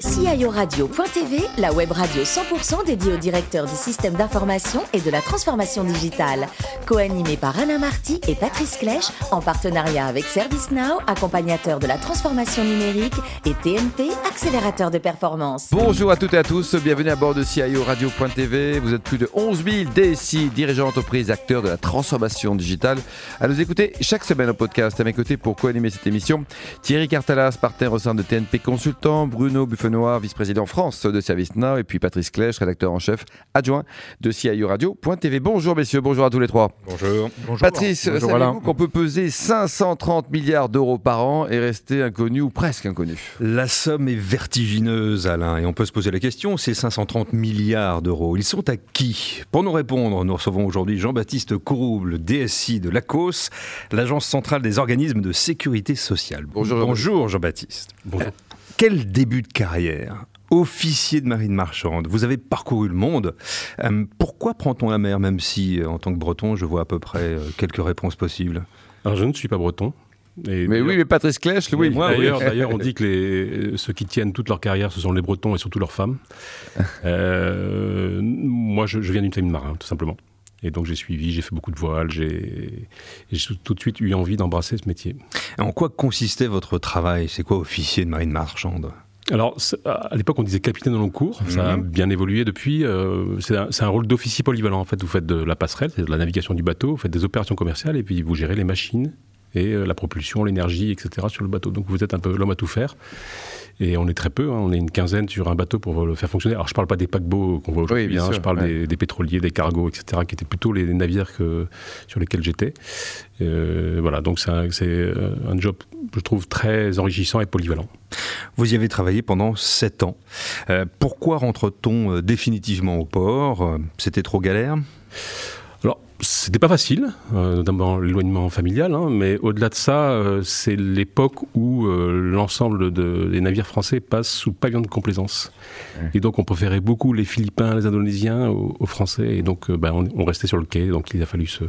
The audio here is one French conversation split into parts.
CIORadio.tv, la web radio 100% dédiée aux directeurs du système d'information et de la transformation digitale. Co-animée par Alain Marty et Patrice Clèche, en partenariat avec ServiceNow, accompagnateur de la transformation numérique, et TNP, accélérateur de performance. Bonjour à toutes et à tous, bienvenue à bord de CIO Radio.tv. Vous êtes plus de 11 000 DSI, dirigeants d'entreprise, acteurs de la transformation digitale, à nous écouter chaque semaine au podcast. À mes côtés pour co-animer cette émission, Thierry Cartalas, partenaire au sein de TNP Consultant, Bruno Buffon Vice-président France de ServiceNow, et puis Patrice Clèche, rédacteur en chef adjoint de CIO Radio.tv. Bonjour messieurs, bonjour à tous les trois. Bonjour. Patrice, savez-vous qu'on peut peser 530 milliards d'euros par an et rester inconnu ou presque inconnu? La somme est vertigineuse, Alain, et on peut se poser la question, ces 530 milliards d'euros, ils sont à qui? Pour nous répondre, nous recevons aujourd'hui Jean-Baptiste Courouble, DSI de l'ACOS, l'Agence centrale des organismes de sécurité sociale. Bonjour, Bonjour Jean-Baptiste. Bonjour. Quel début de carrière officier de marine marchande, vous avez parcouru le monde. Euh, pourquoi prend-on la mer, même si, euh, en tant que breton, je vois à peu près euh, quelques réponses possibles? Alors, je ne suis pas breton. mais oui, mais Patrice Clèche, oui. D'ailleurs, on dit que les, ceux qui tiennent toute leur carrière, ce sont les Bretons et surtout leurs femmes. moi, je, je viens d'une famille de marins, tout simplement. Et donc j'ai suivi, j'ai fait beaucoup de voiles, j'ai tout de suite eu envie d'embrasser ce métier. En quoi consistait votre travail? C'est quoi officier de marine marchande? Alors, à l'époque, on disait capitaine dans long cours. Ça a mhm. bien évolué depuis. Euh, c'est un, rôle d'officier polyvalent. En fait, vous faites de la passerelle, c'est de la navigation du bateau, vous faites des opérations commerciales et puis vous gérez les machines et euh, la propulsion, l'énergie, etc. sur le bateau. Donc, vous êtes un peu l'homme à tout faire. Et on est très peu, hein. on est une quinzaine sur un bateau pour le faire fonctionner. Alors je ne parle pas des paquebots qu'on voit aujourd'hui, hein. je parle des, pétroliers, des cargos, etc., qui étaient plutôt les, navires que, sur lesquels j'étais. Euh, voilà, donc c'est un, euh, un, job, je trouve, très enrichissant et polyvalent. Vous y avez travaillé pendant sept ans. Euh, pourquoi rentre-t-on définitivement au port? C'était trop galère? C'était pas facile, euh, notamment l'éloignement familial, hein, mais au-delà de ça, euh, c'est l'époque où euh, l'ensemble des navires français passent sous pavillon de complaisance. Et donc on préférait beaucoup les Philippins, les Indonésiens aux, Français, et donc ben, on, restait sur le quai, donc il a fallu se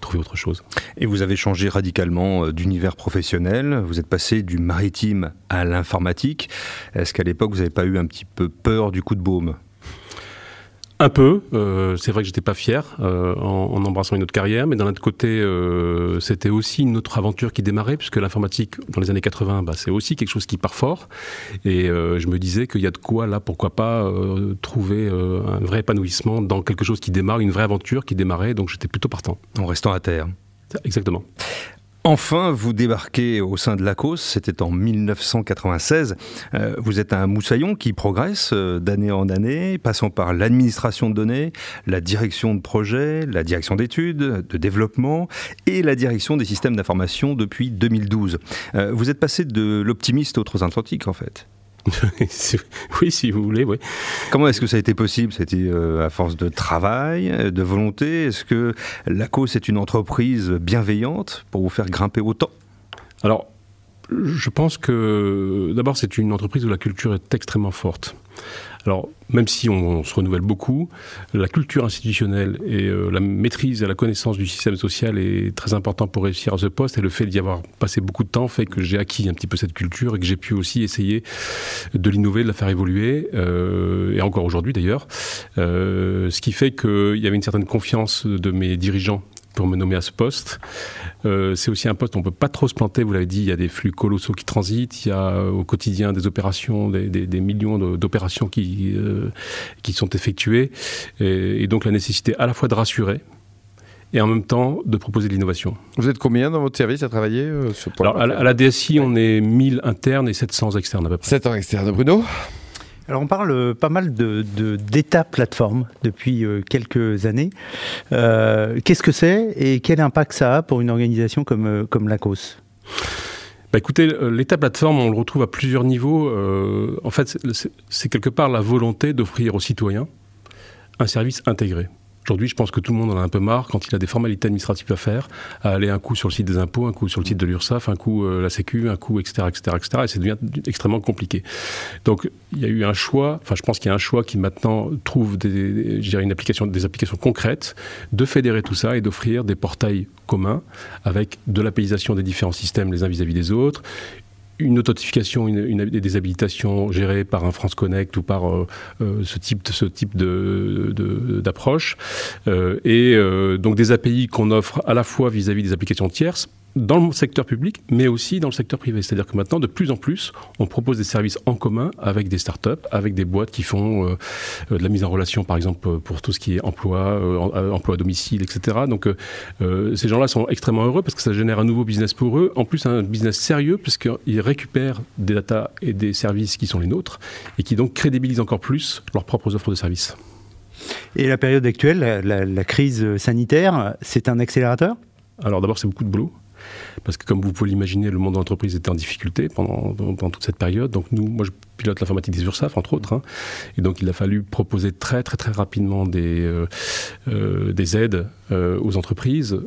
trouver autre chose. Et vous avez changé radicalement d'univers professionnel, vous êtes passé du maritime à l'informatique. Est-ce qu'à l'époque vous n'avez pas eu un petit peu peur du coup de baume? Un peu. Euh, c'est vrai que j'étais pas fier euh, en, embrassant une autre carrière, mais d'un autre côté, euh, c'était aussi une autre aventure qui démarrait, puisque l'informatique dans les années 80, bah, c'est aussi quelque chose qui part fort. Et je me disais qu'il y a de quoi là, pourquoi pas trouver un vrai épanouissement dans quelque chose qui démarre, une vraie aventure qui démarrait. Donc j'étais plutôt partant. En restant à terre. Exactement. Enfin, vous débarquez au sein de l'ACOS, c'était en 1996. Euh, vous êtes un moussaillon qui progresse euh, d'année en année, passant par l'administration de données, la direction de projet, la direction d'études, de développement et la direction des systèmes d'information depuis 2012. Euh, vous êtes passé de l'optimiste aux transatlantiques en fait. oui, si vous voulez, oui. Comment est-ce que ça a été possible C'était euh, à force de travail, de volonté? Est-ce que l'ACOS est une entreprise bienveillante pour vous faire grimper autant? Alors, je pense que d'abord, c'est une entreprise où la culture est extrêmement forte. Alors, même si on, se renouvelle beaucoup, la culture institutionnelle et euh, la maîtrise et la connaissance du système social est très important pour réussir à ce poste. Et le fait d'y avoir passé beaucoup de temps fait que j'ai acquis un petit peu cette culture et que j'ai pu aussi essayer de l'innover, de la faire évoluer, euh, et encore aujourd'hui d'ailleurs. Euh, ce qui fait qu'il y avait une certaine confiance de mes dirigeants pour me nommer à ce poste. Euh, c'est aussi un poste où on ne peut pas trop se planter, vous l'avez dit, il y a des flux colossaux qui transitent, il y a euh, au quotidien des opérations, des, millions d'opérations qui, euh, qui sont effectuées, et, donc la nécessité à la fois de rassurer, et en même temps de proposer de l'innovation. Vous êtes combien dans votre service à travailler Alors, à, la, DSI, on est 1000 internes et 700 externes à peu près. 700 externes. Bruno? Alors on parle euh, pas mal de, d'état plateforme depuis euh, quelques années. Euh, qu'est-ce que c'est et quel impact ça a pour une organisation comme, comme l'ACOS? Bah écoutez, l'état plateforme, on le retrouve à plusieurs niveaux. en fait, c'est quelque part la volonté d'offrir aux citoyens un service intégré. Aujourd'hui, je pense que tout le monde en a un peu marre quand il a des formalités administratives à faire, à aller un coup sur le site des impôts, un coup sur le site de l'URSSAF, un coup euh, la Sécu, un coup, etc., etc., etc. Et ça devient extrêmement compliqué. Donc, il y a eu un choix. Enfin, je pense qu'il y a un choix qui maintenant trouve des, une application, des applications concrètes de fédérer tout ça et d'offrir des portails communs avec de l'apaisation des différents systèmes les uns vis-à-vis des autres, une authentification, une, des habilitations gérées par un France Connect ou par ce type, ce type d'approche, et donc des API qu'on offre à la fois vis-à-vis des applications tierces dans le secteur public, mais aussi dans le secteur privé. C'est-à-dire que maintenant, de plus en plus, on propose des services en commun avec des startups, avec des boîtes qui font euh, euh, de la mise en relation, par exemple, pour tout ce qui est emploi, euh, emploi à domicile, etc. Donc, ces gens-là sont extrêmement heureux parce que ça génère un nouveau business pour eux. En plus, un business sérieux puisqu'ils récupèrent des data et des services qui sont les nôtres et qui donc crédibilisent encore plus leurs propres offres de services. Et la période actuelle, la, la crise sanitaire, c'est un accélérateur? Alors d'abord, c'est beaucoup de boulot parce que comme vous pouvez l'imaginer, le monde de l'entreprise était en difficulté pendant, toute cette période. Pilote l'informatique des URSAF, entre autres, hein. et donc il a fallu proposer très très très rapidement des, euh, euh, des aides euh, aux entreprises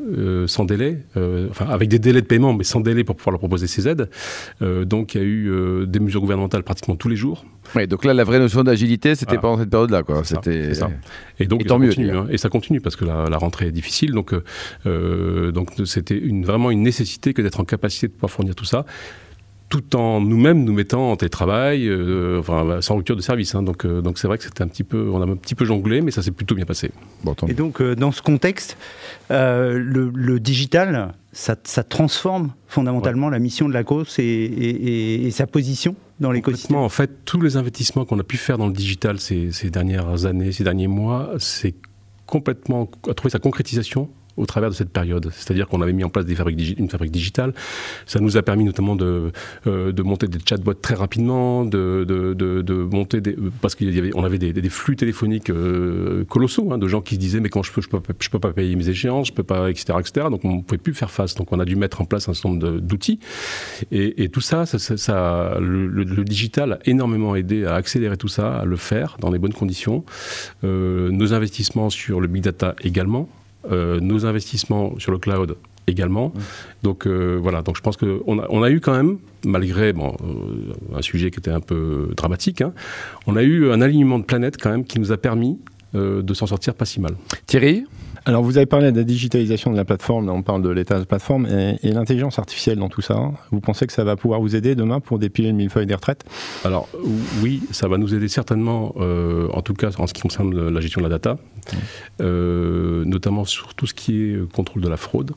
sans délai, enfin avec des délais de paiement, mais sans délai pour pouvoir leur proposer ces aides. donc il y a eu des mesures gouvernementales pratiquement tous les jours. Oui, donc là la vraie notion d'agilité, c'était pendant cette période-là, quoi. C'était et donc et tant mieux. Continue, hein. et ça continue parce que la, la rentrée est difficile, donc donc c'était une, vraiment une nécessité que d'être en capacité de pouvoir fournir tout ça tout en nous-mêmes nous mettant en télétravail, euh, enfin, sans rupture de service. Hein. donc, euh, donc c'est vrai que c'était un petit peu, on a un petit peu jonglé, mais ça s'est plutôt bien passé. et donc, euh, dans ce contexte, le, digital, ça, transforme fondamentalement la mission de la cause et, sa position dans l'écosystème? En fait, tous les investissements qu'on a pu faire dans le digital ces, ces dernières années, ces derniers mois, c'est complètement à trouver sa concrétisation au travers de cette période. C'est-à-dire qu'on avait mis en place une fabrique digitale. Ça nous a permis notamment de, euh, de monter des chatbots très rapidement, de, de, de, monter des, parce qu'on avait, des, des, flux téléphoniques euh, colossaux hein, de gens qui se disaient mais quand je peux, je peux, je peux pas payer mes échéances, je peux pas, etc., etc. Donc on pouvait plus faire face. Donc on a dû mettre en place un certain nombre d'outils. Et, tout ça, ça, ça, le, le, digital a énormément aidé à accélérer tout ça, à le faire dans les bonnes conditions. Euh, nos investissements sur le big data également. Euh, nos investissements sur le cloud également. Donc euh, voilà, donc je pense qu'on a, on a eu quand même, malgré bon, euh, un sujet qui était un peu dramatique, hein, on a eu un alignement de planètes quand même qui nous a permis de s'en sortir pas si mal. Thierry? Alors, vous avez parlé de la digitalisation de la plateforme, on parle de l'état de la plateforme, et, l'intelligence artificielle dans tout ça. Vous pensez que ça va pouvoir vous aider demain pour dépiler le millefeuille des retraites? Alors, oui, ça va nous aider certainement, euh, en tout cas en ce qui concerne la gestion de la data, euh, notamment sur tout ce qui est contrôle de la fraude.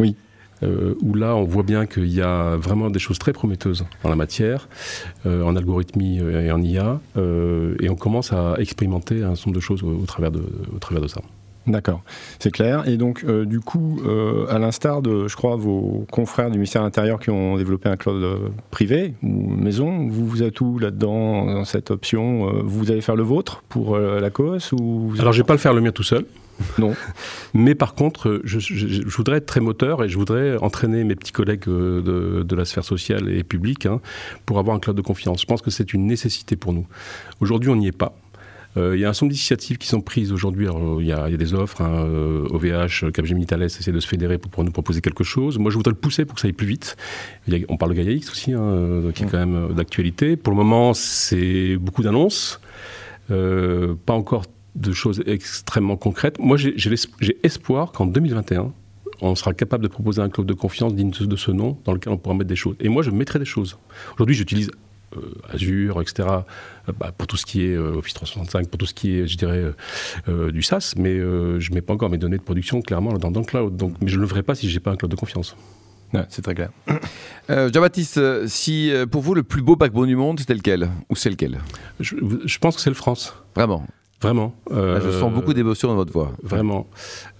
Oui. Euh, où là, on voit bien qu'il y a vraiment des choses très prometteuses en la matière, en algorithmie et en IA, et on commence à expérimenter un certain nombre de choses au travers de, au travers de ça. D'accord, c'est clair. Et donc, euh, du coup, euh, à l'instar de, je crois, vos confrères du ministère de l'Intérieur qui ont développé un cloud euh, privé ou maison, vous, vous êtes où là-dedans, dans cette option Vous allez faire le vôtre pour la cause ou Alors, je vais pas le faire le mien tout seul. Non. Mais par contre, je, voudrais être très moteur et je voudrais entraîner mes petits collègues de, la sphère sociale et publique hein, pour avoir un cloud de confiance. Je pense que c'est une nécessité pour nous. Aujourd'hui, on n'y est pas. Euh, il y a un certain d'initiatives qui sont prises aujourd'hui. Il y, a des offres. Hein, OVH, Capgemini Thales essaie de se fédérer pour pouvoir nous proposer quelque chose. Moi, je voudrais le pousser pour que ça aille plus vite. on parle de Gaia X aussi, hein, euh, qui est quand même euh, d'actualité. Pour le moment, c'est beaucoup d'annonces. pas encore de choses extrêmement concrètes. Moi, j'ai espoir qu'en 2021, on sera capable de proposer un club de confiance digne de ce nom dans lequel on pourra mettre des choses. Et moi, je mettrai des choses. Aujourd'hui, j'utilise euh, Azure, etc., euh, bah, pour tout ce qui est euh, Office 365, pour tout ce qui est, je dirais, du SaaS, mais je ne mets pas encore mes données de production clairement dans, dans le cloud. Donc, mais je ne le ferai pas si je n'ai pas un cloud de confiance. c'est très clair. Jean-Baptiste, si pour vous le plus beau paquebot du monde, c'était lequel? Ou c'est lequel? Je, je, pense que c'est le France. Vraiment? Vraiment. Ah, je sens beaucoup d'émotion dans votre voix. Vraiment.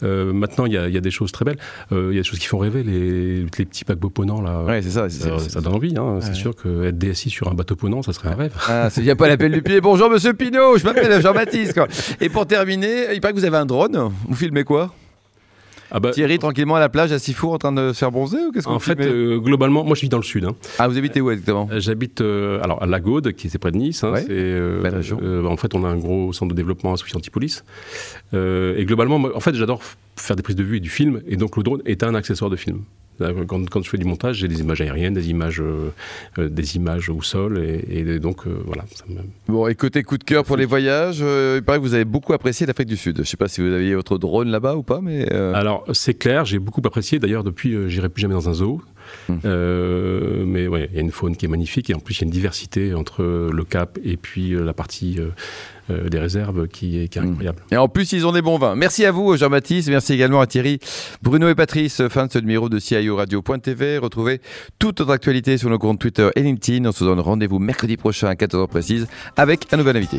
Euh, maintenant, il y, a des choses très belles. Euh, il y a des choses qui font rêver, les, les petits paquebots ponants. Là. Ouais, c'est ça. ça donne envie. Hein. C'est sûr qu'être DSI sur un bateau ponant, ça serait un rêve. Ah, il n'y a pas l'appel du pied. Bonjour, monsieur Pinault. Je m'appelle Jean-Baptiste. Et pour terminer, il paraît que vous avez un drone. Vous filmez quoi? Ah bah, Thierry, tranquillement à la plage à Sifour en train de se faire bronzer ou qu'est-ce En fait, euh, globalement, moi je vis dans le sud. Hein. Ah, vous habitez où exactement? Euh, J'habite euh, alors à La Gaude, qui est près de Nice. Hein, en fait, on a un gros centre de développement à Sophie Antipolis. et globalement, en fait, j'adore faire des prises de vue et du film, et donc le drone est un accessoire de film. Quand, quand, je fais du montage, j'ai des images aériennes, des images, euh, euh, des images au sol, et, donc euh, voilà. Ça me... Bon, et côté coup de cœur pour les voyages, il paraît que vous avez beaucoup apprécié l'Afrique du Sud. Je ne sais pas si vous aviez votre drone là-bas ou pas, mais. Alors, c'est clair, j'ai beaucoup apprécié. D'ailleurs, depuis, j'irai plus jamais dans un zoo. Mmh. Euh, mais ouais, il y a une faune qui est magnifique et en plus il y a une diversité entre le Cap et puis la partie des réserves qui est, qui est mmh. incroyable. Et en plus, ils ont des bons vins. Merci à vous, Jean-Baptiste. Merci également à Thierry, Bruno et Patrice. Fin de ce numéro de CIO Radio.tv. Retrouvez toute notre actualité sur nos comptes Twitter et LinkedIn. On se donne rendez-vous mercredi prochain à 14h précise avec un nouvel invité.